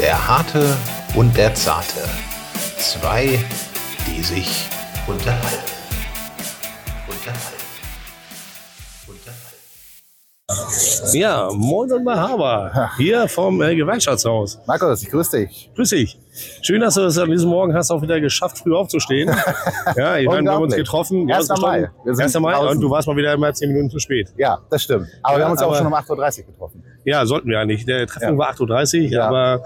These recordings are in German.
Der Harte und der Zarte. Zwei, die sich unterhalten. Unterhalten. Unterhalten. Ja, moin und Mahaba. Hier vom äh, Gewerkschaftshaus. Markus, ich grüße dich. Grüß dich. Schön, dass du es an diesem Morgen hast, auch wieder geschafft, früh aufzustehen. ja, ich meine, wir haben uns getroffen. 1. Mai. Wir sind 1. Mai und du warst mal wieder immer 10 Minuten zu spät. Ja, das stimmt. Aber Ja, wir haben uns ja auch aber- schon um 8.30 Uhr getroffen. Ja, sollten wir ja nicht. Der Treffpunkt Ja. war 8.30 Uhr, Ja. aber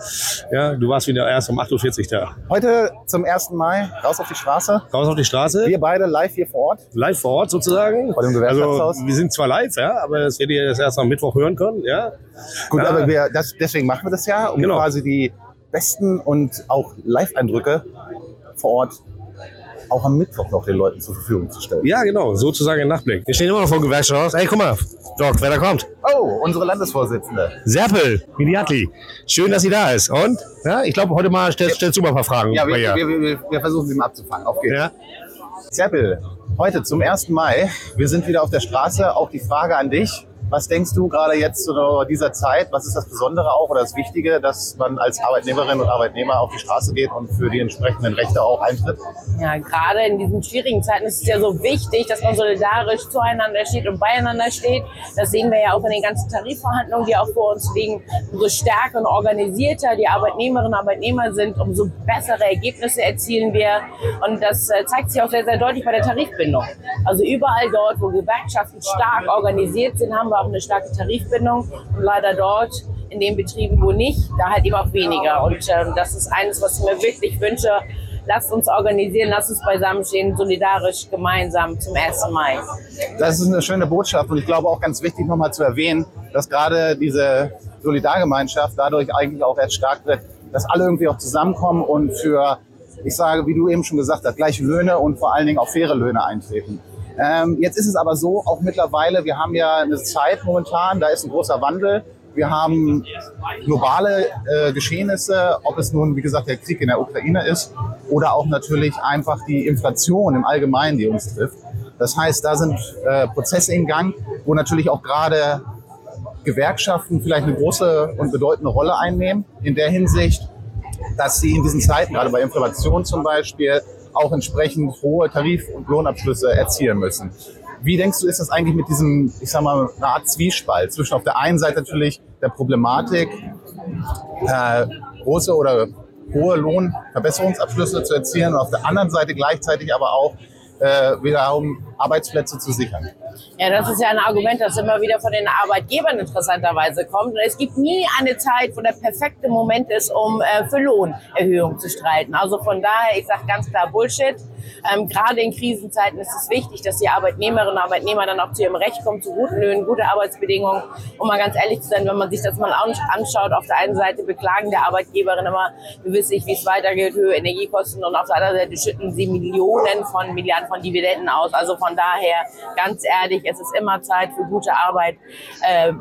ja, du warst wieder erst um 8.40 Uhr da. Heute zum 1. Mai raus auf die Straße. Raus auf die Straße, Wir beide live hier vor Ort. live vor Ort sozusagen. Vor dem Gewerkschaftshaus. Also, wir sind zwar live, ja, aber das werdet ihr das erst am Mittwoch hören können. Ja, Gut, aber wir, das, deswegen machen wir das ja, um Genau. quasi die besten und auch Live-Eindrücke vor Ort auch am Mittwoch noch den Leuten zur Verfügung zu stellen. ja genau, sozusagen ein Nachtblick. Wir stehen immer noch vor dem Gewerkschaftshaus. Ey, guck mal, Doc, wer da kommt. Oh, unsere Landesvorsitzende. Serpel, Miniatli. Schön, dass sie da ist. Und? Ja, ich glaube, heute mal stellst, stellst du mal ein paar Fragen. Ja, wir, wir, wir, wir versuchen sie mal abzufangen. Auf geht's. ja. Seppel, heute zum 1. Mai. Wir sind wieder auf der Straße. Auch die Frage an dich. Was denkst du gerade jetzt zu dieser Zeit? Was ist das Besondere auch oder das Wichtige, dass man als Arbeitnehmerin und Arbeitnehmer auf die Straße geht und für die entsprechenden Rechte auch eintritt? Ja, gerade in diesen schwierigen Zeiten ist es ja so wichtig, dass man solidarisch zueinander steht und beieinander steht. Das sehen wir ja auch in den ganzen Tarifverhandlungen, die auch vor uns liegen. Umso stärker und organisierter die Arbeitnehmerinnen und Arbeitnehmer sind, umso bessere Ergebnisse erzielen wir. Und das äh, zeigt sich auch sehr, sehr deutlich bei der Tarifbindung. Also überall dort, wo Gewerkschaften stark organisiert sind, haben wir auch eine starke Tarifbindung. Und leider dort, in den Betrieben, wo nicht, da halt eben auch weniger. Und ähm, das ist eines, was ich mir wirklich wünsche. Lasst uns organisieren, lasst uns beisammenstehen, solidarisch, gemeinsam zum 1. Mai. Das ist eine schöne Botschaft und ich glaube auch ganz wichtig nochmal zu erwähnen, dass gerade diese Solidargemeinschaft dadurch eigentlich auch erst stark wird, dass alle irgendwie auch zusammenkommen und für, ich sage, wie du eben schon gesagt hast, gleiche Löhne und vor allen Dingen auch faire Löhne eintreten. Ähm, jetzt ist es aber so, auch mittlerweile, wir haben ja eine Zeit momentan, da ist ein großer Wandel. Wir haben globale äh, Geschehnisse, ob es nun, wie gesagt, der Krieg in der Ukraine ist oder auch natürlich einfach die Inflation im Allgemeinen, die uns trifft. Das heißt, da sind äh, Prozesse in Gang, wo natürlich auch gerade Gewerkschaften vielleicht eine große und bedeutende Rolle einnehmen. In der Hinsicht, dass sie in diesen Zeiten, gerade bei Inflation zum Beispiel, auch entsprechend hohe Tarif- und Lohnabschlüsse erzielen müssen. Wie denkst du, ist das eigentlich mit diesem, ich sag mal, eine Art Zwiespalt zwischen auf der einen Seite natürlich der Problematik, äh, große oder hohe Lohnverbesserungsabschlüsse zu erzielen und auf der anderen Seite gleichzeitig aber auch äh, wiederum Arbeitsplätze zu sichern? Ja, das ist ja ein Argument, das immer wieder von den Arbeitgebern interessanterweise kommt. Es gibt nie eine Zeit, wo der perfekte Moment ist, um äh, für Lohnerhöhung zu streiten. Also von daher, ich sage ganz klar Bullshit. Ähm, Gerade in Krisenzeiten ist es wichtig, dass die Arbeitnehmerinnen und Arbeitnehmer dann auch zu ihrem Recht kommen, zu guten Löhnen, gute Arbeitsbedingungen. Um mal ganz ehrlich zu sein, wenn man sich das mal an- anschaut, auf der einen Seite beklagen der Arbeitgeberin immer gewisslich, wie es weitergeht, höhere Energiekosten und auf der anderen Seite schütten sie Millionen von Milliarden von Dividenden aus. Also von daher, ganz ehrlich, es ist immer Zeit für gute Arbeit, äh,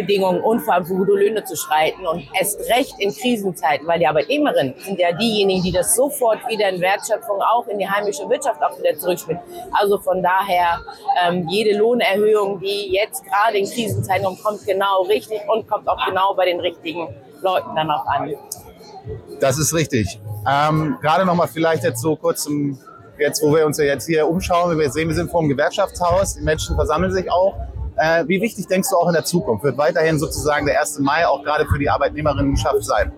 Arbeitsbedingungen und vor allem für gute Löhne zu streiten und erst recht in Krisenzeiten, weil die Arbeitnehmerinnen sind ja diejenigen, die das sofort wieder in Wertschöpfung auch in die heimische Wirtschaft auch wieder zurückspielen. Also von daher, ähm, jede Lohnerhöhung, die jetzt gerade in Krisenzeiten kommt, kommt genau richtig und kommt auch genau bei den richtigen Leuten dann auch an. Das ist richtig. Ähm, Gerade nochmal vielleicht jetzt so kurz zum, jetzt, wo wir uns ja jetzt hier umschauen, wir sehen, wir sind vor dem Gewerkschaftshaus, die Menschen versammeln sich auch. Äh, wie wichtig denkst du auch in der Zukunft? Wird weiterhin sozusagen der 1. Mai auch gerade für die Arbeitnehmerinnenschaft sein?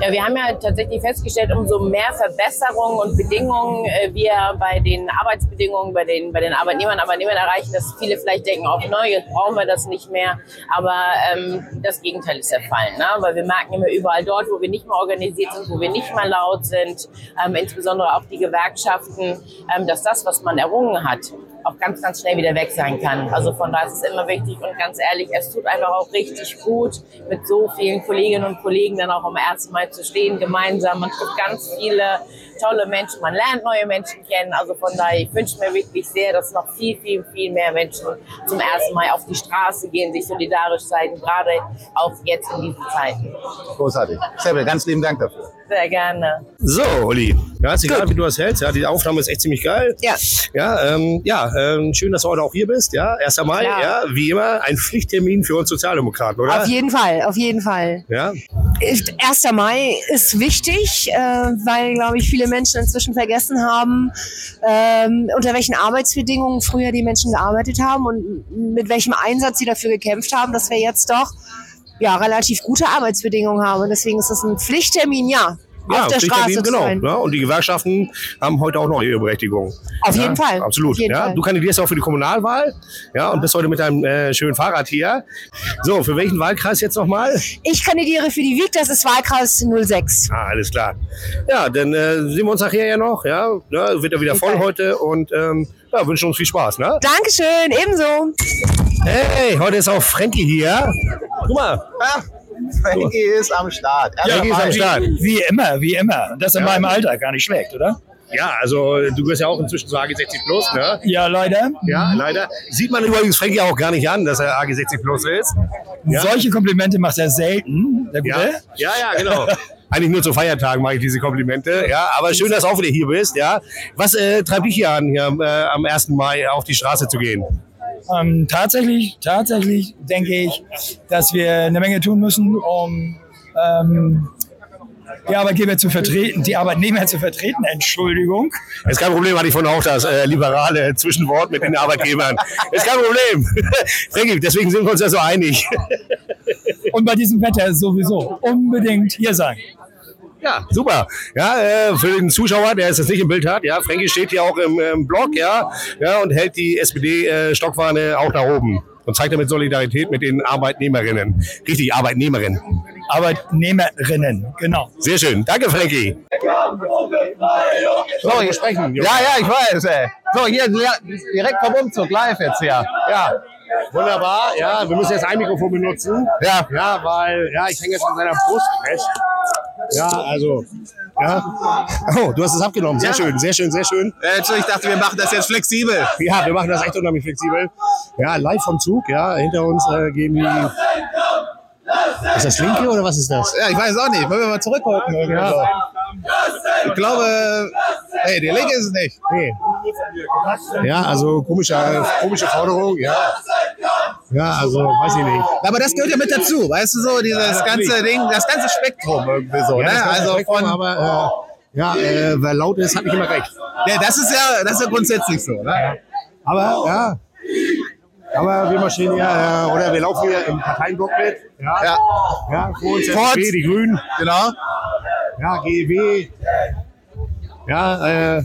Ja, wir haben ja tatsächlich festgestellt, umso mehr Verbesserungen und Bedingungen äh, wir bei den Arbeitsbedingungen, bei den, bei den Arbeitnehmern Arbeitnehmern erreichen, dass viele vielleicht denken, auch neu, jetzt brauchen wir das nicht mehr. Aber ähm, das Gegenteil ist der Fall. Ne? Weil wir merken immer überall dort, wo wir nicht mehr organisiert sind, wo wir nicht mehr laut sind, ähm, insbesondere auch die Gewerkschaften, ähm, dass das, was man errungen hat, auch ganz, ganz schnell wieder weg sein kann. Also von daher ist es immer wichtig und ganz ehrlich, es tut einfach auch richtig gut, mit so vielen Kolleginnen und Kollegen dann auch 1. Mai zu stehen, gemeinsam. Man trifft ganz viele tolle Menschen, man lernt neue Menschen kennen. Also von daher, ich wünsche mir wirklich sehr, dass noch viel, viel, viel mehr Menschen zum 1. Mai auf die Straße gehen, sich solidarisch zeigen, gerade auch jetzt in diesen Zeiten. Großartig. Sebel, ganz lieben Dank dafür. Sehr gerne. So, Olli. Ja, ist egal, wie du das hältst. Ja, die Aufnahme ist echt ziemlich geil. Ja. Ja, ähm, ja ähm, schön, dass du heute auch hier bist. Ja, 1. Mai, Klar. ja, wie immer, ein Pflichttermin für uns Sozialdemokraten, oder? Auf jeden Fall, auf jeden Fall. ja. 1. Mai ist wichtig, äh, weil, glaube ich, viele Menschen inzwischen vergessen haben, ähm, unter welchen Arbeitsbedingungen früher die Menschen gearbeitet haben und mit welchem Einsatz sie dafür gekämpft haben, dass wir jetzt doch ja, relativ gute Arbeitsbedingungen haben. Und deswegen ist das ein Pflichttermin, ja ja, auf der Pflichttermin, Straße zu genau. sein. Ja, und die Gewerkschaften haben heute auch noch ihre Berechtigung. Auf ja, jeden Fall. Absolut. Jeden ja. Fall. Du kandidierst auch für die Kommunalwahl ja, und bist heute mit deinem äh, schönen Fahrrad hier. So, für welchen Wahlkreis jetzt nochmal? Ich kandidiere für die WIG, das ist Wahlkreis 06. Ah, alles klar. Ja, dann äh, sehen wir uns nachher ja noch. Ja, ja wird ja wieder voll heute und ähm, ja, wünschen uns viel Spaß. Ne? Dankeschön, ebenso. Hey, heute ist auch Frankie hier. Guck mal. Ja, Frankie ist am Start. Er Frankie ist am. Start. Wie immer, wie immer. Das in meinem Alter gar nicht schlecht, oder? Ja, also du gehörst ja auch inzwischen zu AG 60 Plus, ne? Ja, leider. Ja, leider. Sieht man übrigens Frankie auch gar nicht an, dass er AG 60 Plus ist. Ja. Solche Komplimente macht er selten, der Ja, Gute. ja, ja, genau. Eigentlich nur zu Feiertagen mache ich diese Komplimente. Ja, aber schön, dass du auch wieder hier bist. Ja, was äh, treibt dich hier an, hier äh, am 1. Mai auf die Straße zu gehen? Ähm, tatsächlich, tatsächlich denke ich, dass wir eine Menge tun müssen, um ähm, die Arbeitgeber zu vertreten, die Arbeitnehmer zu vertreten. Entschuldigung. Ist kein Problem, hatte ich von auch das äh, liberale Zwischenwort mit den Arbeitgebern. Ist kein Problem. Deswegen sind wir uns ja so einig. Und bei diesem Wetter sowieso unbedingt hier sein. Ja, super. Ja, äh, für den Zuschauer, der es jetzt nicht im Bild hat, ja, Frankie steht hier auch im, im Blog, ja, ja, und hält die SPD-Stockfahne auch nach oben und zeigt damit Solidarität mit den Arbeitnehmerinnen. Richtig, Arbeitnehmerinnen. Arbeitnehmerinnen, genau. Sehr schön. Danke, Frankie. So, hier sprechen. Ja, ja, ich weiß. Ey. So, hier direkt vom Umzug, live jetzt hier. Ja. Wunderbar. Ja, wir müssen jetzt ein Mikrofon benutzen. Ja, ja, weil, ja, ich hänge jetzt an seiner Brust fest. Ja, also, ja. Oh, du hast es abgenommen. Sehr Ja. schön, sehr schön, sehr schön. Äh, Entschuldigung, ich dachte, wir machen das jetzt flexibel. Ja, wir machen das echt unheimlich flexibel. Ja, live vom Zug, ja, hinter uns äh, gehen die. Ist das linke oder was ist das? Ja, ich weiß auch nicht. Wollen wir mal zurückgucken? Ja. so? Ich glaube, nee, die linke ist es nicht. Nee. Ja, also komische, komische Forderung, ja. Ja, also weiß ich nicht. Aber das gehört ja mit dazu, weißt du so, dieses ganze Ding, das ganze Spektrum irgendwie so, Ja, ne? Also Spektrum, von, aber äh, ja, äh, wer laut ist, hat nicht immer recht. ja, das ist ja, das ist ja grundsätzlich so, ne? Aber ja. Aber wir marschieren ja, äh, oder wir laufen hier im Parteienblock mit. Ja, Ja, ja vor uns FDP, die Grünen, genau. ja, GEW. Ja, äh,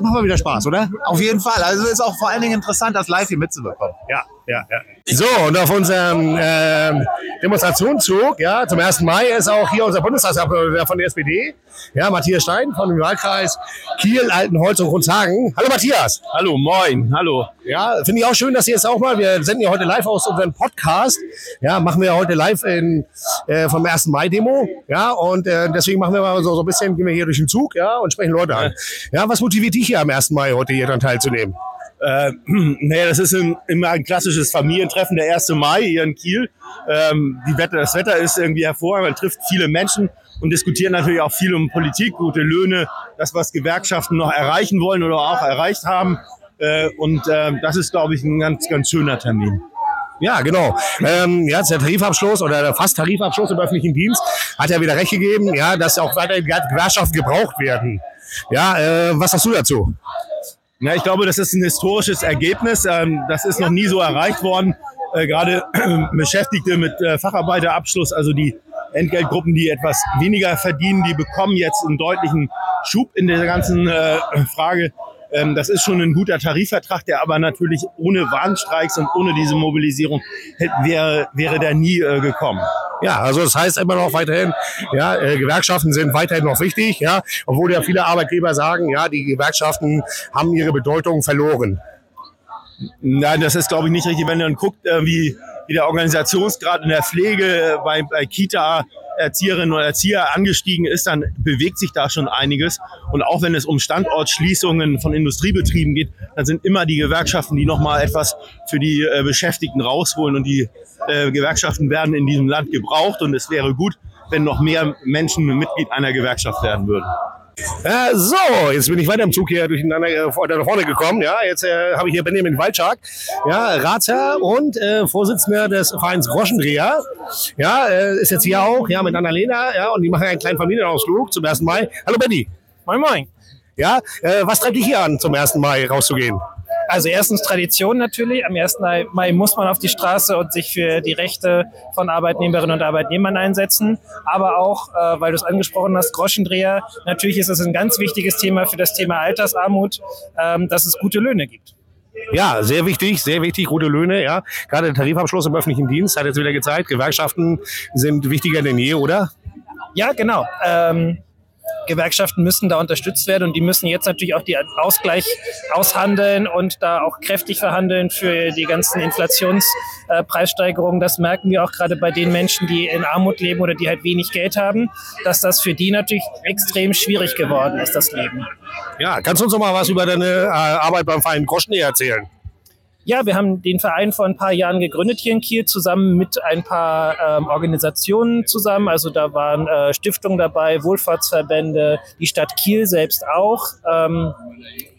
machen wir wieder Spaß, oder? Auf jeden Fall. Also es ist auch vor allen Dingen interessant, das live hier mitzubekommen. Ja, ja, ja. So, und auf unserem ähm, Demonstrationszug, ja, zum 1. Mai ist auch hier unser Bundestagsabgeordneter von der SPD, ja, Matthias Stein von dem Wahlkreis Kiel, Altenholz und Grundhagen. Hallo Matthias. Hallo, moin, hallo. Ja, finde ich auch schön, dass ihr jetzt auch mal, wir senden ja heute live aus unserem Podcast, ja, machen wir ja heute live in, äh, vom 1. Mai-Demo, ja, und äh, deswegen machen wir mal so, so ein bisschen, gehen wir hier durch den Zug, ja, und sprechen Leute an. Ja, was motiviert dich hier am 1. Mai heute hier dran teilzunehmen? Äh, naja, das ist ein, immer ein klassisches Familientreffen, der 1. Mai hier in Kiel. Ähm, die Wetter, das Wetter ist irgendwie hervorragend, man trifft viele Menschen und diskutiert natürlich auch viel um Politik, gute Löhne, das, was Gewerkschaften noch erreichen wollen oder auch erreicht haben. Äh, und ähm, das ist, glaube ich, ein ganz, ganz schöner Termin. Ja, genau. Ähm, ja, der Tarifabschluss oder der fast Tarifabschluss im öffentlichen Dienst hat ja wieder recht gegeben, ja, dass auch weiterhin Gewerkschaften gebraucht werden. Ja, äh, was sagst du dazu? Ja, ich glaube, das ist ein historisches Ergebnis. Ähm, das ist noch nie so erreicht worden. Äh, gerade Beschäftigte mit äh, Facharbeiterabschluss, also die Entgeltgruppen, die etwas weniger verdienen, die bekommen jetzt einen deutlichen Schub in der ganzen äh, Frage. Ähm, das ist schon ein guter Tarifvertrag, der aber natürlich ohne Warnstreiks und ohne diese Mobilisierung wäre, wäre der nie äh, gekommen. Ja, also das heißt immer noch weiterhin, ja, äh, Gewerkschaften sind weiterhin noch wichtig, ja, obwohl ja viele Arbeitgeber sagen, ja, die Gewerkschaften haben ihre Bedeutung verloren. Nein, das ist, glaube ich, nicht richtig. Wenn man guckt, äh, wie, wie der Organisationsgrad in der Pflege äh, bei, bei Kita Erzieherinnen und Erzieher angestiegen ist, dann bewegt sich da schon einiges. Und auch wenn es um Standortschließungen von Industriebetrieben geht, dann sind immer die Gewerkschaften, die nochmal etwas für die äh, Beschäftigten rausholen. Und die äh, Gewerkschaften werden in diesem Land gebraucht. Und es wäre gut, wenn noch mehr Menschen Mitglied einer Gewerkschaft werden würden. Äh, so, jetzt bin ich weiter im Zug hier durcheinander äh, da vorne gekommen. Ja, jetzt äh, habe ich hier Benjamin Walczak, ja, Ratsherr und äh, Vorsitzender des Vereins Groschendreher. Ja, äh, ist jetzt hier auch, ja, mit Annalena, ja, und die machen einen kleinen Familienausflug zum 1. Mai. Hallo Benny. Moin Moin. Ja, äh, was treibt dich hier an, zum 1. Mai rauszugehen? Also erstens Tradition natürlich. Am 1. Mai muss man auf die Straße und sich für die Rechte von Arbeitnehmerinnen und Arbeitnehmern einsetzen. Aber auch, äh, weil du es angesprochen hast, Groschendreher. Natürlich ist es ein ganz wichtiges Thema für das Thema Altersarmut, ähm, dass es gute Löhne gibt. Ja, sehr wichtig, sehr wichtig, gute Löhne, ja. Gerade der Tarifabschluss im öffentlichen Dienst hat jetzt wieder gezeigt, Gewerkschaften sind wichtiger denn je, oder? Ja, genau. Ähm, Gewerkschaften müssen da unterstützt werden und die müssen jetzt natürlich auch die Ausgleich aushandeln und da auch kräftig verhandeln für die ganzen Inflationspreissteigerungen. das merken wir auch gerade bei den Menschen, die in Armut leben oder die halt wenig Geld haben, dass das für die natürlich extrem schwierig geworden ist, das Leben. Ja, kannst du uns noch mal was über deine äh, Arbeit beim Verein Groschendreher erzählen? Ja, wir haben den Verein vor ein paar Jahren gegründet hier in Kiel, zusammen mit ein paar ähm, Organisationen zusammen. Also da waren äh, Stiftungen dabei, Wohlfahrtsverbände, die Stadt Kiel selbst auch. Ähm,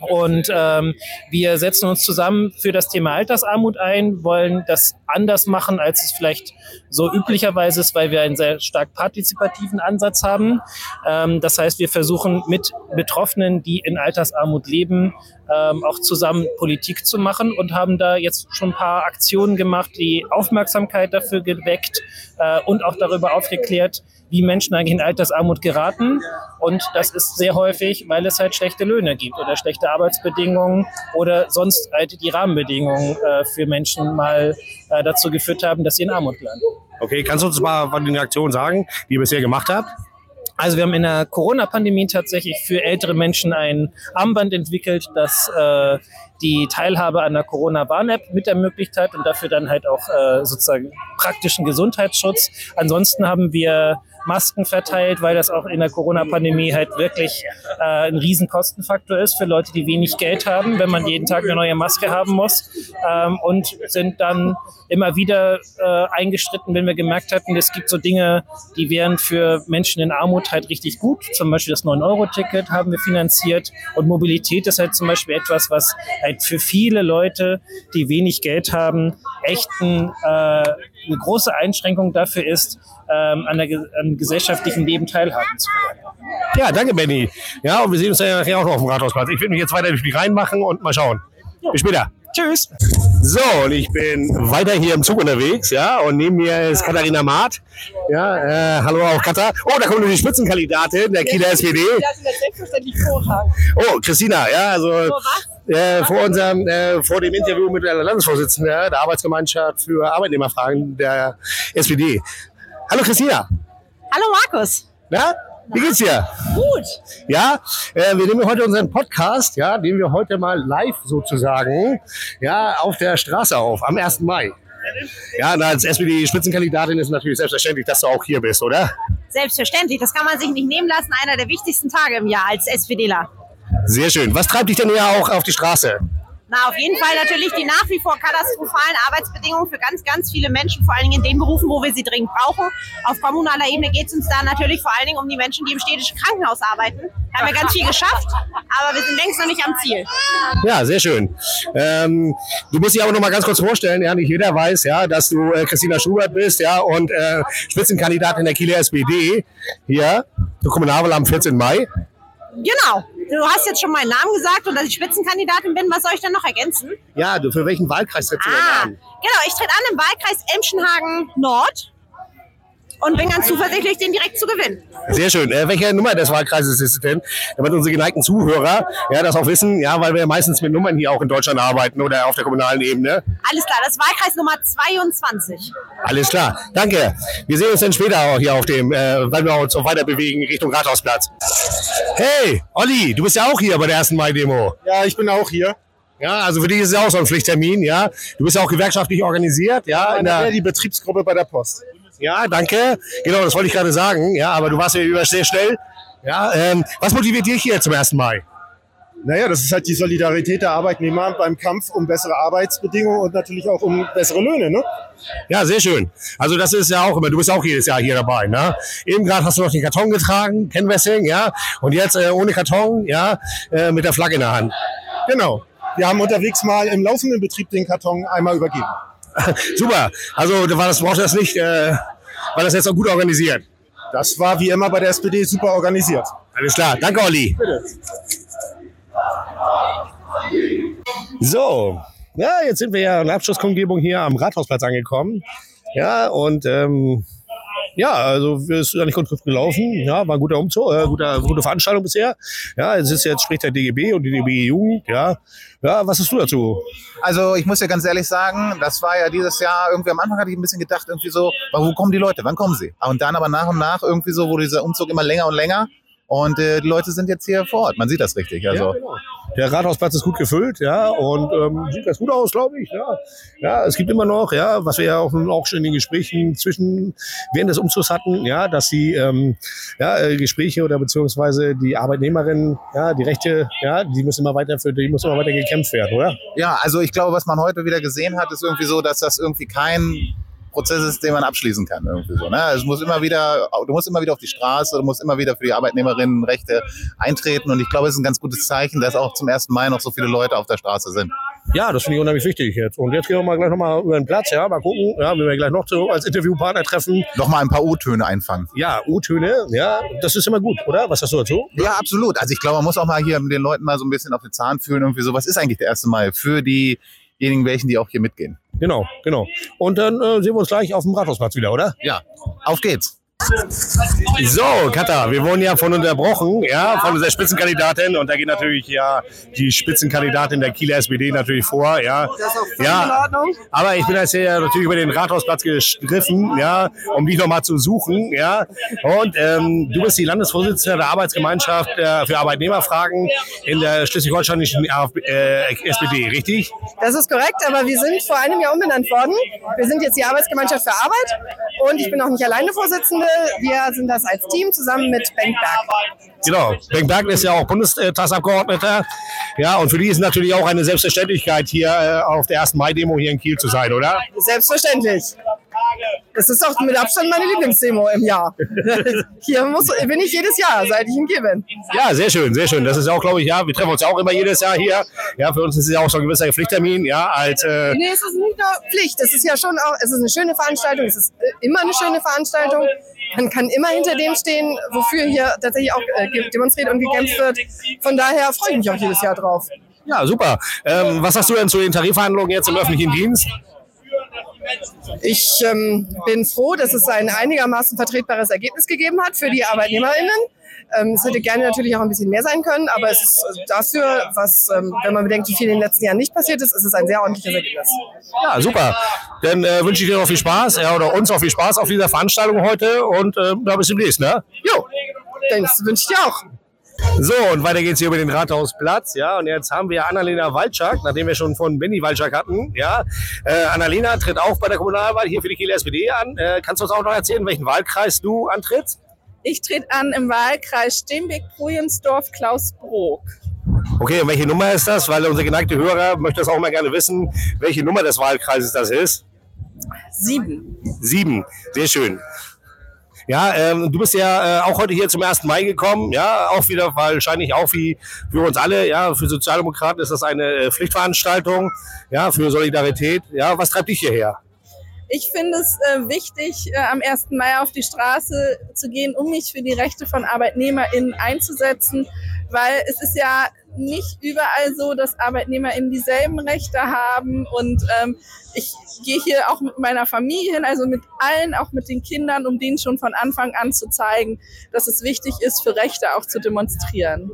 und ähm, wir setzen uns zusammen für das Thema Altersarmut ein, wollen das anders machen, als es vielleicht so üblicherweise ist, weil wir einen sehr stark partizipativen Ansatz haben. Ähm, das heißt, wir versuchen mit Betroffenen, die in Altersarmut leben, ähm, auch zusammen Politik zu machen und haben da jetzt schon ein paar Aktionen gemacht, die Aufmerksamkeit dafür geweckt äh, und auch darüber aufgeklärt, wie Menschen eigentlich in Altersarmut geraten. Und das ist sehr häufig, weil es halt schlechte Löhne gibt oder schlechte Arbeitsbedingungen oder sonst halt die Rahmenbedingungen äh, für Menschen mal äh, dazu geführt haben, dass sie in Armut landen. Okay, kannst du uns mal von den Aktionen sagen, die ihr bisher gemacht habt? Also wir haben in der Corona-Pandemie tatsächlich für ältere Menschen ein Armband entwickelt, das äh, die Teilhabe an der Corona-Warn-App mit ermöglicht hat und dafür dann halt auch äh, sozusagen praktischen Gesundheitsschutz. Ansonsten haben wir Masken verteilt, weil das auch in der Corona-Pandemie halt wirklich äh, ein Riesenkostenfaktor ist für Leute, die wenig Geld haben, wenn man jeden Tag eine neue Maske haben muss. Ähm, und sind dann immer wieder äh, eingestritten, wenn wir gemerkt hatten, es gibt so Dinge, die wären für Menschen in Armut halt richtig gut. Zum Beispiel das 9-Euro-Ticket haben wir finanziert. Und Mobilität ist halt zum Beispiel etwas, was halt für viele Leute, die wenig Geld haben, echt ein, äh, eine große Einschränkung dafür ist, ähm, an, der, am gesellschaftlichen Leben teilhaben zu können. Ja, danke, Benny. Ja, und wir sehen uns ja nachher auch noch auf dem Rathausplatz. Ich will mich jetzt weiter durch die Reihen machen und mal schauen. Bis später. Tschüss. So, und ich bin weiter hier im Zug unterwegs, ja, und neben mir ist Katharina Maat. Ja, äh, hallo auch Katha. Oh, da kommt die Spitzenkandidatin der Kieler SPD. selbstverständlich vorrang. Oh, Christina, ja, also äh, vor unserem, äh, vor dem Interview mit der Landesvorsitzenden der Arbeitsgemeinschaft für Arbeitnehmerfragen der SPD. Hallo Christina. Hallo Markus. Na, wie geht's dir? Gut. Ja, äh, wir nehmen heute unseren Podcast, ja, den wir heute mal live sozusagen, ja, auf der Straße auf, am 1. Mai. Ja, und als SPD-Spitzenkandidatin ist natürlich selbstverständlich, dass du auch hier bist, oder? Selbstverständlich. Das kann man sich nicht nehmen lassen. Einer der wichtigsten Tage im Jahr als SPDler. Sehr schön. Was treibt dich denn hier auch auf die Straße? Na, auf jeden Fall natürlich die nach wie vor katastrophalen Arbeitsbedingungen für ganz, ganz viele Menschen, vor allen Dingen in den Berufen, wo wir sie dringend brauchen. Auf kommunaler Ebene geht es uns da natürlich vor allen Dingen um die Menschen, die im städtischen Krankenhaus arbeiten. Da haben wir ganz viel geschafft, aber wir sind längst noch nicht am Ziel. Ja, sehr schön. Ähm, du musst dich aber noch mal ganz kurz vorstellen, ja, nicht jeder weiß, ja, dass du äh, Christina Schubert bist, ja, und äh, Spitzenkandidatin der Kieler SPD hier zur Kommunalwahl am 14. Mai. Genau. Du hast jetzt schon meinen Namen gesagt und dass ich Spitzenkandidatin bin. Was soll ich denn noch ergänzen? Ja, du für welchen Wahlkreis trittst du Ah, denn an? genau. Ich trete an im Wahlkreis Emschenhagen Nord und bin ganz zuversichtlich, den direkt zu gewinnen. Sehr schön. Äh, welche Nummer des Wahlkreises ist es denn? Damit unsere geneigten Zuhörer ja das auch wissen, ja, weil wir ja meistens mit Nummern hier auch in Deutschland arbeiten oder auf der kommunalen Ebene. Alles klar, das ist Wahlkreis Nummer 22. Alles klar. Danke. Wir sehen uns dann später auch hier auf dem, äh, weil wir uns auch weiter bewegen Richtung Rathausplatz. Hey, Olli, du bist ja auch hier bei der ersten Mai-Demo. Ja, ich bin auch hier. Ja, also für dich ist es ja auch so ein Pflichttermin, ja. Du bist ja auch gewerkschaftlich organisiert, ja. In Ja, der, die Betriebsgruppe bei der Post. Ja, danke. Genau, das wollte ich gerade sagen, ja, aber du warst ja über sehr schnell. Ja, ähm, was motiviert dich hier zum 1. Mai? Naja, das ist halt die Solidarität der Arbeitnehmer beim Kampf um bessere Arbeitsbedingungen und natürlich auch um bessere Löhne. Ne? Ja, sehr schön. Also das ist ja auch immer, du bist auch jedes Jahr hier dabei. Ne? Eben gerade hast du noch den Karton getragen, Canvassing, ja, und jetzt äh, ohne Karton, ja, äh, mit der Flagge in der Hand. Genau. Wir haben unterwegs mal im laufenden Betrieb den Karton einmal übergeben. Super. Also war das braucht das nicht, äh, war das jetzt auch gut organisiert. Das war wie immer bei der SPD super organisiert. Alles klar. Danke, Olli. Bitte. So, ja, jetzt sind wir ja in der Abschlusskundgebung hier am Rathausplatz angekommen. Ja, und ähm, ja, also ist eigentlich gut gelaufen. Ja, war ein guter Umzug, äh, guter, gute Veranstaltung bisher. Ja, es ist jetzt spricht der DGB und die DGB Jugend. Ja, ja, was hast du dazu? Also ich muss ja ganz ehrlich sagen, das war ja dieses Jahr irgendwie am Anfang hatte ich ein bisschen gedacht, irgendwie so, wo kommen die Leute, wann kommen sie? Und dann aber nach und nach irgendwie so wurde dieser Umzug immer länger und länger. Und äh, die Leute sind jetzt hier vor Ort. Man sieht das richtig. Also Ja, genau. Der Rathausplatz ist gut gefüllt, ja, und ähm, sieht ganz gut aus, glaube ich. Ja. ja, es gibt immer noch, ja, was wir ja auch, auch schon in den Gesprächen zwischen während des Umzugs hatten, ja, dass die ähm, ja, äh, Gespräche oder beziehungsweise die Arbeitnehmerinnen, ja, die Rechte, ja, die müssen immer weiter für die muss immer weiter gekämpft werden, oder? Ja, also ich glaube, was man heute wieder gesehen hat, ist irgendwie so, dass das irgendwie kein Prozess ist, den man abschließen kann. Irgendwie so, ne? Es muss immer wieder, du musst immer wieder auf die Straße, du musst immer wieder für die Arbeitnehmerinnenrechte eintreten. Und ich glaube, es ist ein ganz gutes Zeichen, dass auch zum 1. Mai noch so viele Leute auf der Straße sind. Ja, das finde ich unheimlich wichtig jetzt. Und jetzt gehen wir mal gleich nochmal über den Platz, ja, mal gucken, ja, wenn wir gleich noch so als Interviewpartner treffen. Nochmal ein paar O-Töne einfangen. Ja, U-Töne, ja, das ist immer gut, oder? Was hast du dazu? Ja, absolut. Also ich glaube, man muss auch mal hier den Leuten mal so ein bisschen auf den Zahn fühlen. Irgendwie so, was ist eigentlich der 1. Mai für diejenigen, welchen, die auch hier mitgehen? Genau, genau. Und dann äh, sehen wir uns gleich auf dem Rathausplatz wieder, oder? Ja, auf geht's. So, Katha, wir wurden ja von unterbrochen, ja, von unserer Spitzenkandidatin und da geht natürlich ja die Spitzenkandidatin der Kieler SPD natürlich vor, ja. Ja, aber ich bin jetzt hier natürlich über den Rathausplatz gegriffen, ja, um dich nochmal zu suchen, ja. Und ähm, du bist die Landesvorsitzende der Arbeitsgemeinschaft äh, für Arbeitnehmerfragen in der schleswig-holsteinischen äh, SPD, richtig? Das ist korrekt, aber wir sind vor einem Jahr umbenannt worden. Wir sind jetzt die Arbeitsgemeinschaft für Arbeit und ich bin auch nicht alleine Vorsitzende. Wir sind das als Team zusammen mit Benk Berg. Genau. Benk Berg ist ja auch Bundestagsabgeordneter. Ja, und für die ist natürlich auch eine Selbstverständlichkeit, hier äh, auf der 1. Mai-Demo hier in Kiel zu sein, oder? Selbstverständlich. Das ist auch mit Abstand meine Lieblingsdemo im Jahr. Hier muss, bin ich jedes Jahr, seit ich in Kiel bin. Ja, sehr schön, sehr schön. Das ist auch, glaube ich, ja, wir treffen uns ja auch immer jedes Jahr hier. Ja, für uns ist es ja auch so ein gewisser Pflichttermin, ja, als äh, Nee, es ist nicht nur Pflicht. Es ist ja schon auch, es ist eine schöne Veranstaltung. Es ist äh, immer eine schöne Veranstaltung. Man kann immer hinter dem stehen, wofür hier tatsächlich auch äh, demonstriert und gekämpft wird. Von daher freue ich mich auch jedes Jahr drauf. ja, super. Ähm, was hast du denn zu den Tarifverhandlungen jetzt im öffentlichen Dienst? Ich ähm, bin froh, dass es ein einigermaßen vertretbares Ergebnis gegeben hat für die ArbeitnehmerInnen. Ähm, es hätte gerne natürlich auch ein bisschen mehr sein können, aber es ist dafür, was, ähm, wenn man bedenkt, wie viel in den letzten Jahren nicht passiert ist, ist es ein sehr ordentliches Ergebnis. Ja, super. Dann äh, wünsche ich dir noch viel Spaß, ja, oder uns auch viel Spaß auf dieser Veranstaltung heute und äh, da bis demnächst, ne? Jo, das wünsche ich dir auch. So, und weiter geht's hier über den Rathausplatz, ja. Und jetzt haben wir Annalena Walczak, nachdem wir schon von Benny Walczak hatten, ja. Äh, Annalena tritt auch bei der Kommunalwahl hier für die Kieler SPD an. Äh, kannst du uns auch noch erzählen, welchen Wahlkreis du antrittst? Ich trete an im Wahlkreis Steenbeck-Prujensdorf-Klausbrook. Okay, und welche Nummer ist das? Weil unsere geneigte Hörer möchte das auch mal gerne wissen, welche Nummer des Wahlkreises das ist. Sieben. Sieben, sehr schön. Ja, ähm, du bist ja äh, auch heute hier zum 1. Mai gekommen, ja, auch wieder wahrscheinlich auch wie für uns alle, ja, für Sozialdemokraten ist das eine äh, Pflichtveranstaltung, ja, für Solidarität. Ja, was treibt dich hierher? Ich finde es äh, wichtig, äh, am 1. Mai auf die Straße zu gehen, um mich für die Rechte von ArbeitnehmerInnen einzusetzen, weil es ist ja nicht überall so, dass ArbeitnehmerInnen dieselben Rechte haben und ähm, ich gehe hier auch mit meiner Familie hin, also mit allen, auch mit den Kindern, um denen schon von Anfang an zu zeigen, dass es wichtig ist, für Rechte auch zu demonstrieren.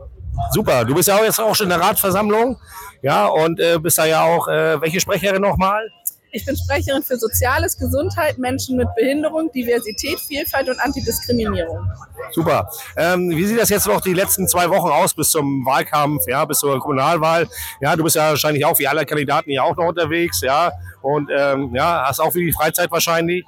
Super, du bist ja auch jetzt auch schon in der Ratsversammlung, ja, und äh, bist da ja auch, äh, welche Sprecherin nochmal? Ich bin Sprecherin für Soziales, Gesundheit, Menschen mit Behinderung, Diversität, Vielfalt und Antidiskriminierung. Super. Ähm, wie sieht das jetzt noch die letzten zwei Wochen aus bis zum Wahlkampf, ja, bis zur Kommunalwahl? Ja, du bist ja wahrscheinlich auch wie alle Kandidaten hier auch noch unterwegs, ja, und ähm, ja, hast auch viel Freizeit wahrscheinlich.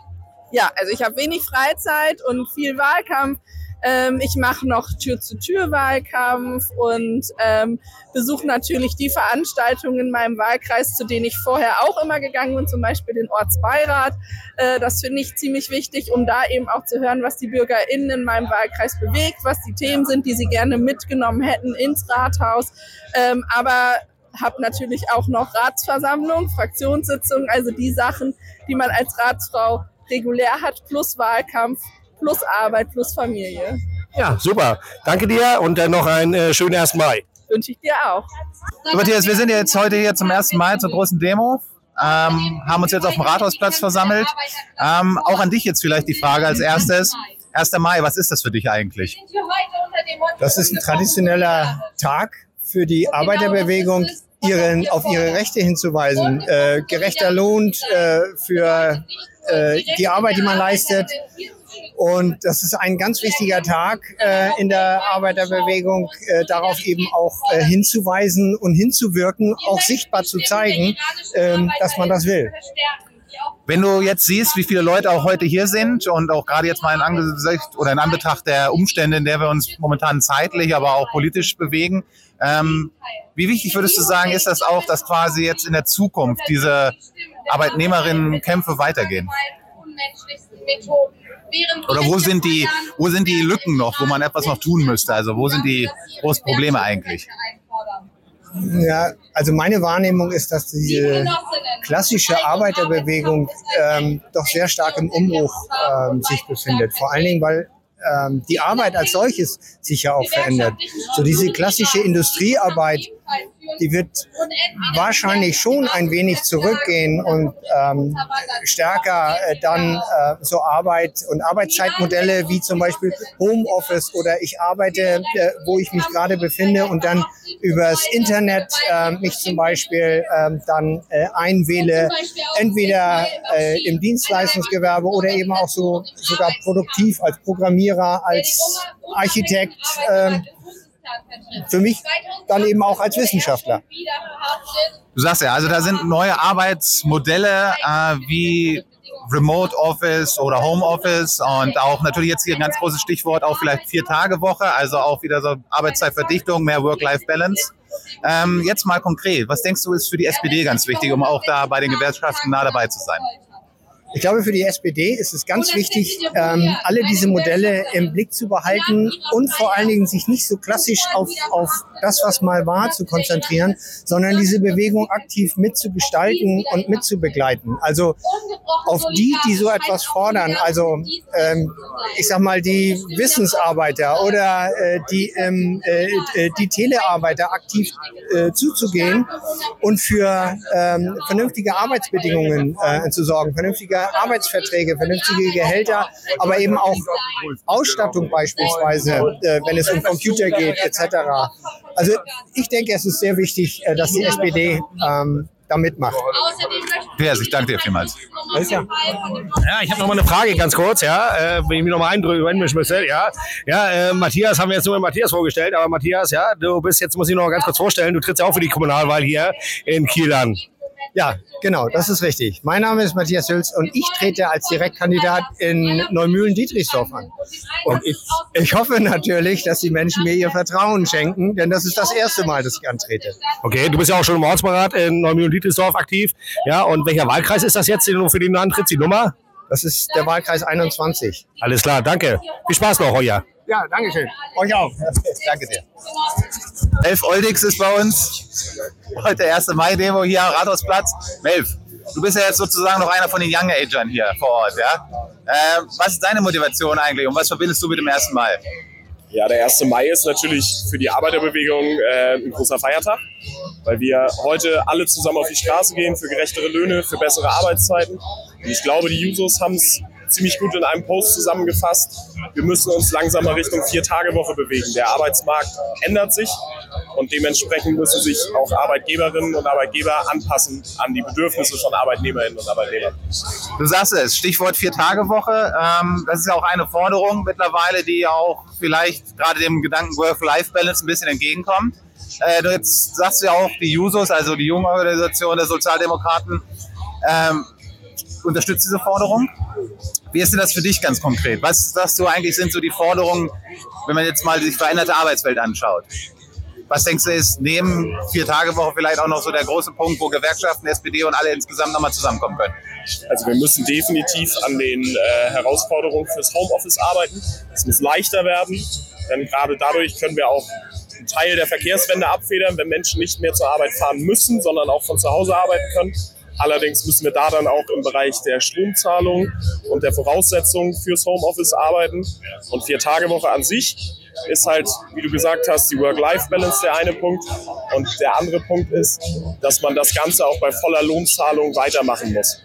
Ja, also ich habe wenig Freizeit und viel Wahlkampf. Ähm, ich mache noch Tür-zu-Tür-Wahlkampf und ähm, besuche natürlich die Veranstaltungen in meinem Wahlkreis, zu denen ich vorher auch immer gegangen bin, zum Beispiel den Ortsbeirat. Äh, das finde ich ziemlich wichtig, um da eben auch zu hören, was die BürgerInnen in meinem Wahlkreis bewegt, was die Themen sind, die sie gerne mitgenommen hätten ins Rathaus. Ähm, aber habe natürlich auch noch Ratsversammlung, Fraktionssitzung, also die Sachen, die man als Ratsfrau regulär hat, plus Wahlkampf, plus Arbeit, plus Familie. Ja, super. Danke dir und dann noch einen äh, schönen 1. Mai. Wünsche ich dir auch. So, Matthias, wir sind jetzt heute hier zum 1. Mai zur großen Demo. Ähm, haben uns jetzt auf dem Rathausplatz versammelt. Ähm, auch an dich jetzt vielleicht die Frage als erstes. 1. Mai, was ist das für dich eigentlich? Das ist ein traditioneller Tag für die Arbeiterbewegung, ihren, auf ihre Rechte hinzuweisen. Äh, gerechter Lohn äh, für äh, die Arbeit, die man leistet. Und das ist ein ganz wichtiger Tag äh, in der Arbeiterbewegung, äh, darauf eben auch äh, hinzuweisen und hinzuwirken, auch sichtbar zu zeigen, äh, dass man das will. Wenn du jetzt siehst, wie viele Leute auch heute hier sind und auch gerade jetzt mal in Angesicht oder in Anbetracht der Umstände, in der wir uns momentan zeitlich, aber auch politisch bewegen, ähm, wie wichtig würdest du sagen, ist das auch, dass quasi jetzt in der Zukunft diese Arbeitnehmerinnenkämpfe weitergehen? Oder wo sind die, wo sind die Lücken noch, wo man etwas noch tun müsste? Also wo sind die großen Probleme eigentlich? Ja, also meine Wahrnehmung ist, dass diese klassische Arbeiterbewegung ähm, doch sehr stark im Umbruch ähm, sich befindet. Vor allen Dingen, weil ähm, die Arbeit als solches sich ja auch verändert. So diese klassische Industriearbeit, die wird wahrscheinlich schon ein wenig zurückgehen und ähm, stärker äh, dann äh, so Arbeit und Arbeitszeitmodelle wie zum Beispiel Homeoffice oder ich arbeite, äh, wo ich mich gerade befinde und dann übers Internet äh, mich zum Beispiel äh, dann äh, einwähle, entweder äh, im Dienstleistungsgewerbe oder eben auch so sogar produktiv als Programmierer, als Architekt. Äh, für mich dann eben auch als Wissenschaftler. Du sagst ja, also da sind neue Arbeitsmodelle äh, wie Remote Office oder Home Office und auch natürlich jetzt hier ein ganz großes Stichwort auch vielleicht vier Tage Woche, also auch wieder so Arbeitszeitverdichtung, mehr Work-Life-Balance. Ähm, jetzt mal konkret, was denkst du ist für die SPD ganz wichtig, um auch da bei den Gewerkschaften nah dabei zu sein? Ich glaube, für die SPD ist es ganz wichtig, ähm, alle diese Modelle im Blick zu behalten und vor allen Dingen sich nicht so klassisch auf, auf das, was mal war, zu konzentrieren, sondern diese Bewegung aktiv mitzugestalten und mitzubegleiten. Also auf die, die so etwas fordern, also ähm, ich sag mal die Wissensarbeiter oder äh, die, ähm, äh, äh die Telearbeiter aktiv äh, zuzugehen und für ähm, vernünftige Arbeitsbedingungen äh, zu sorgen, vernünftige Arbeitsverträge, vernünftige Gehälter, aber eben auch Ausstattung beispielsweise, äh, wenn es um Computer geht, etc. Also ich denke, es ist sehr wichtig, äh, dass die SPD ähm, da mitmacht. Ja, ich danke dir vielmals. Ja, ich habe noch mal eine Frage ganz kurz, ja, äh, wenn ich mich noch mal einmischen müsste, ja. Ja, äh, Matthias haben wir jetzt nur mit Matthias vorgestellt, aber Matthias, ja, du bist jetzt, muss ich noch ganz kurz vorstellen, du trittst ja auch für die Kommunalwahl hier in Kiel an. Ja, genau, das ist richtig. Mein Name ist Matthias Hülz und ich trete als Direktkandidat in Neumühlen-Dietrichsdorf an. Und ich, ich hoffe natürlich, dass die Menschen mir ihr Vertrauen schenken, denn das ist das erste Mal, dass ich antrete. Okay, du bist ja auch schon im Ortsberat in Neumühlen-Dietrichsdorf aktiv. Ja, und welcher Wahlkreis ist das jetzt, für den du antrittst, die Nummer? Das ist der Wahlkreis 21. Alles klar, danke. Viel Spaß noch, Heuer. Ja, danke schön. Euch auch. danke dir. Melf Oldix ist bei uns. Heute erste Mai-Demo hier am Rathausplatz. Melf, du bist ja jetzt sozusagen noch einer von den Young Agern hier vor Ort, ja? Äh, was ist deine Motivation eigentlich und was verbindest du mit dem ersten Mai? Ja, der 1. Mai ist natürlich für die Arbeiterbewegung äh, ein großer Feiertag, weil wir heute alle zusammen auf die Straße gehen für gerechtere Löhne, für bessere Arbeitszeiten. Und ich glaube, die Jusos haben es ziemlich gut in einem Post zusammengefasst. Wir müssen uns langsam mal Richtung Vier-Tage-Woche bewegen. Der Arbeitsmarkt ändert sich und dementsprechend müssen sich auch Arbeitgeberinnen und Arbeitgeber anpassen an die Bedürfnisse von Arbeitnehmerinnen und Arbeitnehmern. Du sagst es, Stichwort Vier-Tage-Woche. Ähm, das ist ja auch eine Forderung mittlerweile, die auch vielleicht gerade dem Gedanken Work-Life-Balance ein bisschen entgegenkommt. Äh, jetzt sagst du ja auch die Jusos, also die junge Organisation der Sozialdemokraten, ähm, unterstützt diese Forderung. Wie ist denn das für dich ganz konkret? Was sagst du eigentlich sind so die Forderungen, wenn man jetzt mal die veränderte Arbeitswelt anschaut? Was denkst du ist neben vier Tage Woche vielleicht auch noch so der große Punkt, wo Gewerkschaften, SPD und alle insgesamt nochmal zusammenkommen können? Also wir müssen definitiv an den äh, Herausforderungen fürs Homeoffice arbeiten. Es muss leichter werden, denn gerade dadurch können wir auch einen Teil der Verkehrswende abfedern, wenn Menschen nicht mehr zur Arbeit fahren müssen, sondern auch von zu Hause arbeiten können. Allerdings müssen wir da dann auch im Bereich der Stromzahlung und der Voraussetzungen fürs Homeoffice arbeiten. Und Vier-Tage-Woche an sich ist halt, wie du gesagt hast, die Work-Life-Balance der eine Punkt. Und der andere Punkt ist, dass man das Ganze auch bei voller Lohnzahlung weitermachen muss.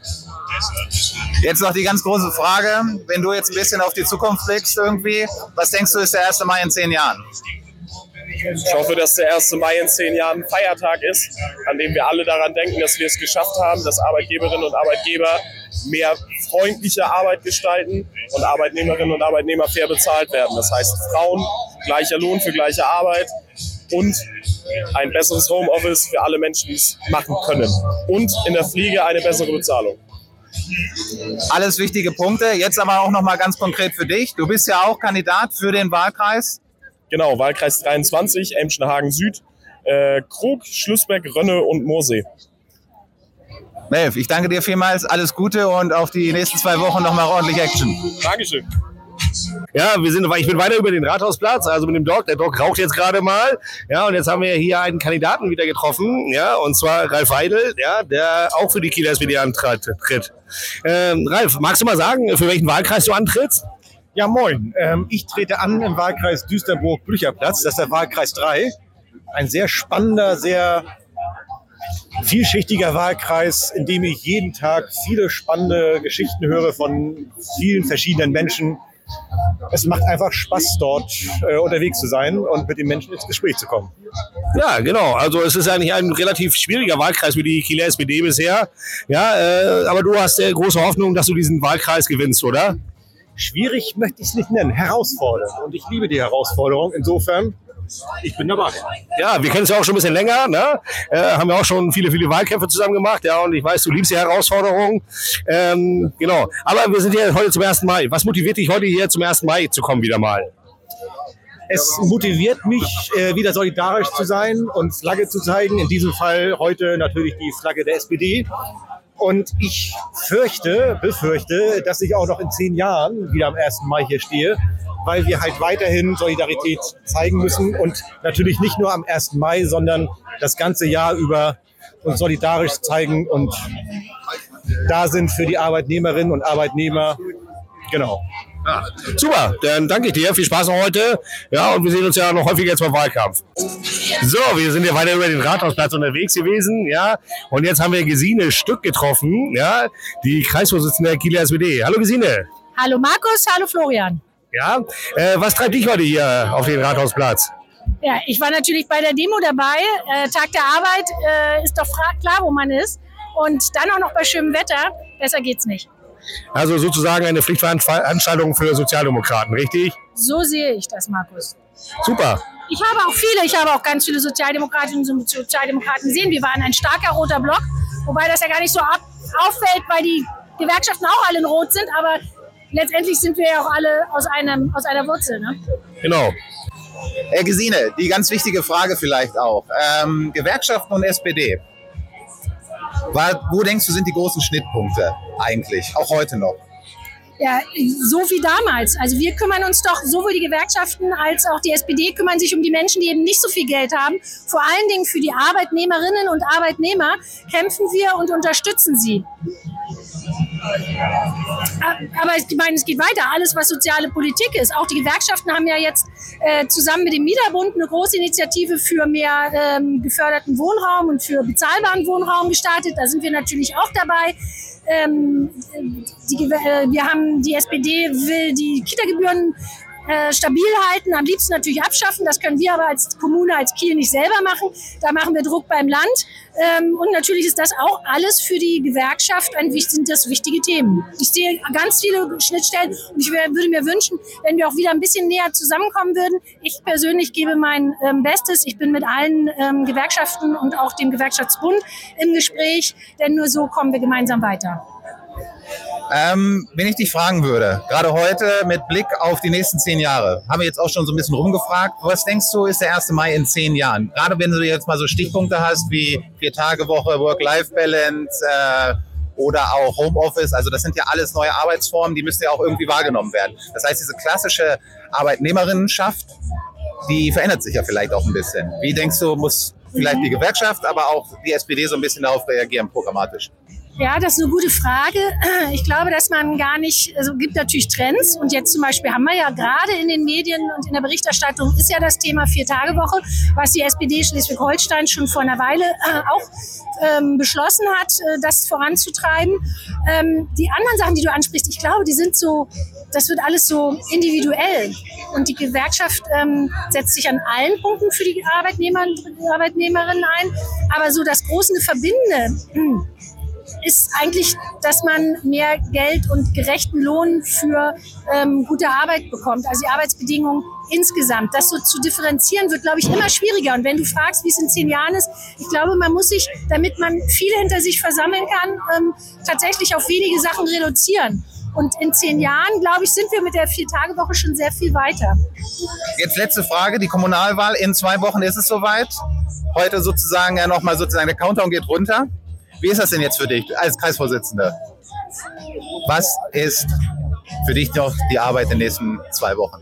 Jetzt noch die ganz große Frage, wenn du jetzt ein bisschen auf die Zukunft blickst irgendwie, was denkst du ist der 1. Mai in zehn Jahren? Ich hoffe, dass der 1. Mai in zehn Jahren ein Feiertag ist, an dem wir alle daran denken, dass wir es geschafft haben, dass Arbeitgeberinnen und Arbeitgeber mehr freundliche Arbeit gestalten und Arbeitnehmerinnen und Arbeitnehmer fair bezahlt werden. Das heißt, Frauen, gleicher Lohn für gleiche Arbeit und ein besseres Homeoffice für alle Menschen, die es machen können. Und in der Pflege eine bessere Bezahlung. Alles wichtige Punkte. Jetzt aber auch noch mal ganz konkret für dich. Du bist ja auch Kandidat für den Wahlkreis. Genau, Wahlkreis 23, Emschenhagen Süd, äh, Krug, Schlussbeck, Rönne und Moorsee. Melf, ich danke dir vielmals. Alles Gute und auf die nächsten zwei Wochen nochmal ordentlich Action. Dankeschön. Ja, wir sind, ich bin weiter über den Rathausplatz, also mit dem Doc. Der Doc raucht jetzt gerade mal. Ja, und jetzt haben wir hier einen Kandidaten wieder getroffen. Ja, und zwar Ralf Weidel, ja, der auch für die Kieler SPD antritt. Ähm, Ralf, magst du mal sagen, für welchen Wahlkreis du antrittst? Ja, moin. Ähm, ich trete an im Wahlkreis Düsterburg-Blücherplatz. Das ist der Wahlkreis 3. Ein sehr spannender, sehr vielschichtiger Wahlkreis, in dem ich jeden Tag viele spannende Geschichten höre von vielen verschiedenen Menschen. Es macht einfach Spaß, dort äh, unterwegs zu sein und mit den Menschen ins Gespräch zu kommen. Ja, genau. Also es ist eigentlich ein relativ schwieriger Wahlkreis für die Kieler SPD bisher. Ja, äh, aber du hast äh, große Hoffnung, dass du diesen Wahlkreis gewinnst, oder? Schwierig möchte ich es nicht nennen, herausfordernd. Und ich liebe die Herausforderung. Insofern, ich bin dabei. Ja, wir kennen es ja auch schon ein bisschen länger, ne? Äh, haben ja auch schon viele, viele Wahlkämpfe zusammen gemacht, ja, und ich weiß, du liebst die Herausforderungen. Ähm, genau. Aber wir sind hier heute zum 1. Mai. Was motiviert dich heute hier zum 1. Mai zu kommen wieder mal? Es motiviert mich, äh, wieder solidarisch zu sein und Flagge zu zeigen. In diesem Fall heute natürlich die Flagge der SPD. Und ich fürchte, befürchte, dass ich auch noch in zehn Jahren wieder am 1. Mai hier stehe, weil wir halt weiterhin Solidarität zeigen müssen und natürlich nicht nur am 1. Mai, sondern das ganze Jahr über uns solidarisch zeigen und da sind für die Arbeitnehmerinnen und Arbeitnehmer. Genau. Ja, super, dann danke ich dir. Viel Spaß noch heute. Ja, und wir sehen uns ja noch häufiger jetzt beim Wahlkampf. So, wir sind ja weiter über den Rathausplatz unterwegs gewesen, ja. Und jetzt haben wir Gesine Stück getroffen, ja, die Kreisvorsitzende der Kieler SPD. Hallo Gesine. Hallo Markus, hallo Florian. Ja, äh, was treibt dich heute hier auf den Rathausplatz? Ja, ich war natürlich bei der Demo dabei. Äh, Tag der Arbeit äh, ist doch klar, wo man ist. Und dann auch noch bei schönem Wetter. Besser geht's nicht. Also sozusagen eine Pflichtveranstaltung für Sozialdemokraten, richtig? So sehe ich das, Markus. Super. Ich habe auch viele, ich habe auch ganz viele Sozialdemokratinnen und Sozialdemokraten gesehen. Wir waren ein starker roter Block, wobei das ja gar nicht so auffällt, weil die Gewerkschaften auch alle in Rot sind, aber letztendlich sind wir ja auch alle aus, einem, aus einer Wurzel. Ne? Genau. Herr Gesine, die ganz wichtige Frage vielleicht auch. Ähm, Gewerkschaften und SPD. War, wo denkst du, sind die großen Schnittpunkte eigentlich, auch heute noch? Ja, so wie damals. Also wir kümmern uns doch, sowohl die Gewerkschaften als auch die SPD kümmern sich um die Menschen, die eben nicht so viel Geld haben. Vor allen Dingen für die Arbeitnehmerinnen und Arbeitnehmer kämpfen wir und unterstützen sie. Aber ich meine, es geht weiter. Alles, was soziale Politik ist. Auch die Gewerkschaften haben ja jetzt äh, zusammen mit dem Mieterbund eine große Initiative für mehr ähm, geförderten Wohnraum und für bezahlbaren Wohnraum gestartet. Da sind wir natürlich auch dabei. Ähm, die, äh, wir haben, die SPD will die Kita-Gebühren äh, stabil halten, am liebsten natürlich abschaffen. Das können wir aber als Kommune, als Kiel nicht selber machen. Da machen wir Druck beim Land. Ähm, und natürlich ist das auch alles für die Gewerkschaft ein, sind das wichtige Themen. Ich sehe ganz viele Schnittstellen und ich würde mir wünschen, wenn wir auch wieder ein bisschen näher zusammenkommen würden. Ich persönlich gebe mein ähm, Bestes. Ich bin mit allen ähm, Gewerkschaften und auch dem Gewerkschaftsbund im Gespräch, denn nur so kommen wir gemeinsam weiter. Ähm, wenn ich dich fragen würde, gerade heute mit Blick auf die nächsten zehn Jahre, haben wir jetzt auch schon so ein bisschen rumgefragt, was denkst du, ist der 1. Mai in zehn Jahren? Gerade wenn du jetzt mal so Stichpunkte hast wie Vier-Tage-Woche, Work-Life-Balance äh, oder auch Homeoffice, also das sind ja alles neue Arbeitsformen, die müssen ja auch irgendwie wahrgenommen werden. Das heißt, diese klassische Arbeitnehmerinnenschaft, die verändert sich ja vielleicht auch ein bisschen. Wie denkst du, muss vielleicht die Gewerkschaft, aber auch die SPD so ein bisschen darauf reagieren, programmatisch? Ja, das ist eine gute Frage. Ich glaube, dass man gar nicht, also gibt natürlich Trends und jetzt zum Beispiel haben wir ja gerade in den Medien und in der Berichterstattung ist ja das Thema Vier-Tage-Woche, was die SPD Schleswig-Holstein schon vor einer Weile äh, auch ähm, beschlossen hat, äh, das voranzutreiben. Ähm, die anderen Sachen, die du ansprichst, ich glaube, die sind so, das wird alles so individuell und die Gewerkschaft ähm, setzt sich an allen Punkten für die Arbeitnehmer Arbeitnehmerinnen ein, aber so das große Verbindende, ist eigentlich, dass man mehr Geld und gerechten Lohn für ähm, gute Arbeit bekommt, also die Arbeitsbedingungen insgesamt. Das so zu differenzieren wird, glaube ich, immer schwieriger. Und wenn du fragst, wie es in zehn Jahren ist, ich glaube, man muss sich, damit man viele hinter sich versammeln kann, ähm, tatsächlich auf wenige Sachen reduzieren. Und in zehn Jahren, glaube ich, sind wir mit der Vier-Tage-Woche schon sehr viel weiter. Jetzt letzte Frage, die Kommunalwahl. In zwei Wochen ist es soweit. Heute sozusagen ja nochmal sozusagen, der Countdown geht runter. Wie ist das denn jetzt für dich als Kreisvorsitzender? Was ist für dich noch die Arbeit in den nächsten zwei Wochen?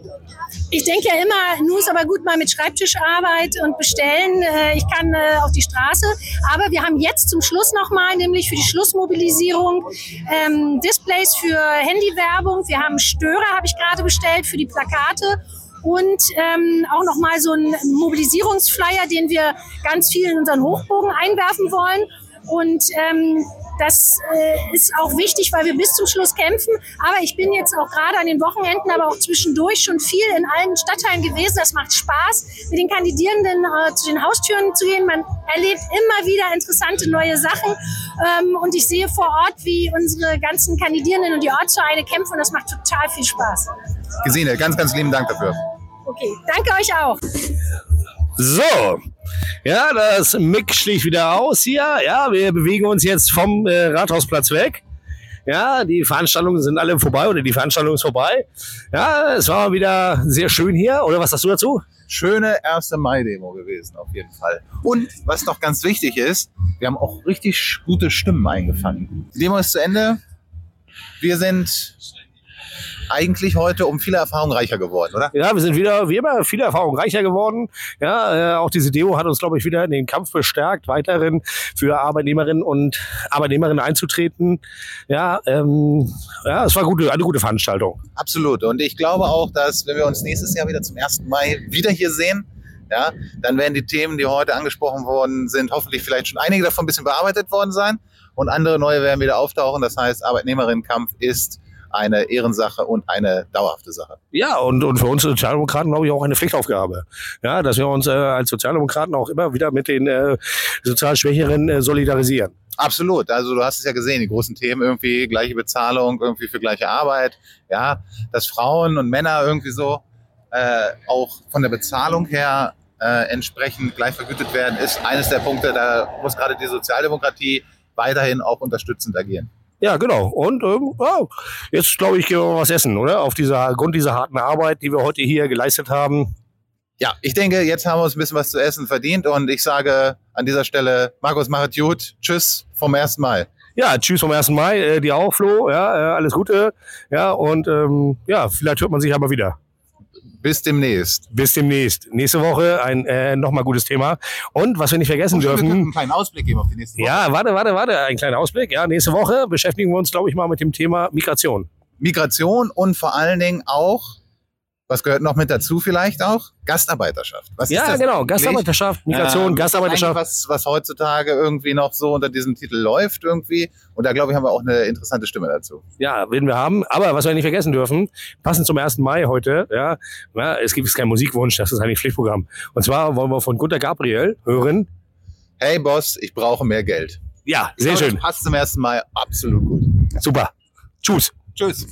Ich denke ja immer, nur ist aber gut mal mit Schreibtischarbeit und bestellen. Äh, Ich kann äh, auf die Straße. Aber wir haben jetzt zum Schluss nochmal, nämlich für die Schlussmobilisierung, ähm, Displays für Handywerbung. Wir haben Störer, habe ich gerade bestellt, für die Plakate. Und ähm, auch nochmal so einen Mobilisierungsflyer, den wir ganz viel in unseren Hochbogen einwerfen wollen. Und ähm, das äh, ist auch wichtig, weil wir bis zum Schluss kämpfen. Aber ich bin jetzt auch gerade an den Wochenenden, aber auch zwischendurch schon viel in allen Stadtteilen gewesen. Das macht Spaß, mit den Kandidierenden äh, zu den Haustüren zu gehen. Man erlebt immer wieder interessante neue Sachen. Ähm, und ich sehe vor Ort, wie unsere ganzen Kandidierenden und die Ortsvereine kämpfen. Und das macht total viel Spaß. Gesine, ganz, ganz lieben Dank dafür. Okay, danke euch auch. So, ja, das Mick schlägt wieder aus hier. Ja, wir bewegen uns jetzt vom äh, Rathausplatz weg. Ja, die Veranstaltungen sind alle vorbei oder die Veranstaltung ist vorbei. Ja, es war wieder sehr schön hier. Oder was sagst du dazu? Schöne 1. Mai-Demo gewesen, auf jeden Fall. Und was noch ganz wichtig ist, wir haben auch richtig gute Stimmen eingefangen. Die Demo ist zu Ende. Wir sind eigentlich heute um viele Erfahrungen reicher geworden, oder? Ja, wir sind wieder, wie immer, viele Erfahrungen reicher geworden. Ja, äh, auch diese Demo hat uns, glaube ich, wieder in den Kampf bestärkt, weiterhin für Arbeitnehmerinnen und Arbeitnehmerinnen einzutreten. Ja, ähm, ja, es war gute, eine gute Veranstaltung. Absolut. Und ich glaube auch, dass wenn wir uns nächstes Jahr wieder zum 1. Mai wieder hier sehen, ja, dann werden die Themen, die heute angesprochen worden sind, hoffentlich vielleicht schon einige davon ein bisschen bearbeitet worden sein und andere neue werden wieder auftauchen. Das heißt, Arbeitnehmerinnenkampf ist eine Ehrensache und eine dauerhafte Sache. Ja, und, und für uns Sozialdemokraten, glaube ich, auch eine Pflichtaufgabe. Ja, dass wir uns äh, als Sozialdemokraten auch immer wieder mit den äh, sozial Schwächeren äh, solidarisieren. Absolut. Also du hast es ja gesehen, die großen Themen irgendwie gleiche Bezahlung, irgendwie für gleiche Arbeit. Ja, dass Frauen und Männer irgendwie so äh, auch von der Bezahlung her äh, entsprechend gleich vergütet werden, ist eines der Punkte, da muss gerade die Sozialdemokratie weiterhin auch unterstützend agieren. Ja, genau. Und ähm, ja, jetzt, glaube ich, gehen wir mal was essen, oder? Auf dieser Grund dieser harten Arbeit, die wir heute hier geleistet haben. Ja, ich denke, jetzt haben wir uns ein bisschen was zu essen verdient und ich sage an dieser Stelle, Markus, machet gut. Tschüss vom 1. Mai. Ja, tschüss vom 1. Mai, äh, dir auch, Flo. Ja, äh, alles Gute. Ja, und ähm, ja, vielleicht hört man sich aber wieder. Bis demnächst. Bis demnächst. Nächste Woche ein äh, nochmal gutes Thema. Und was wir nicht vergessen Und wir dürfen. können einen kleinen Ausblick geben auf die nächste Woche. Ja, warte, warte, warte. Ein kleiner Ausblick. Ja, nächste Woche beschäftigen wir uns, glaube ich, mal mit dem Thema Migration. Migration und vor allen Dingen auch, was gehört noch mit dazu vielleicht auch? Gastarbeiterschaft. Was Ja, genau. Gastarbeiterschaft, Migration, Gastarbeiterschaft. eigentlich Was, was heutzutage irgendwie noch so unter diesem Titel läuft irgendwie. Und da glaube ich, haben wir auch eine interessante Stimme dazu. Ja, werden wir haben. Aber was wir nicht vergessen dürfen, passend zum 1. Mai heute, ja, ja es gibt keinen Musikwunsch, das ist eigentlich Pflichtprogramm. Und zwar wollen wir von Gunter Gabriel hören. Hey Boss, ich brauche mehr Geld. Ja, sehr glaube, schön. Passt zum 1. Mai absolut gut. Super. Tschüss. Tschüss.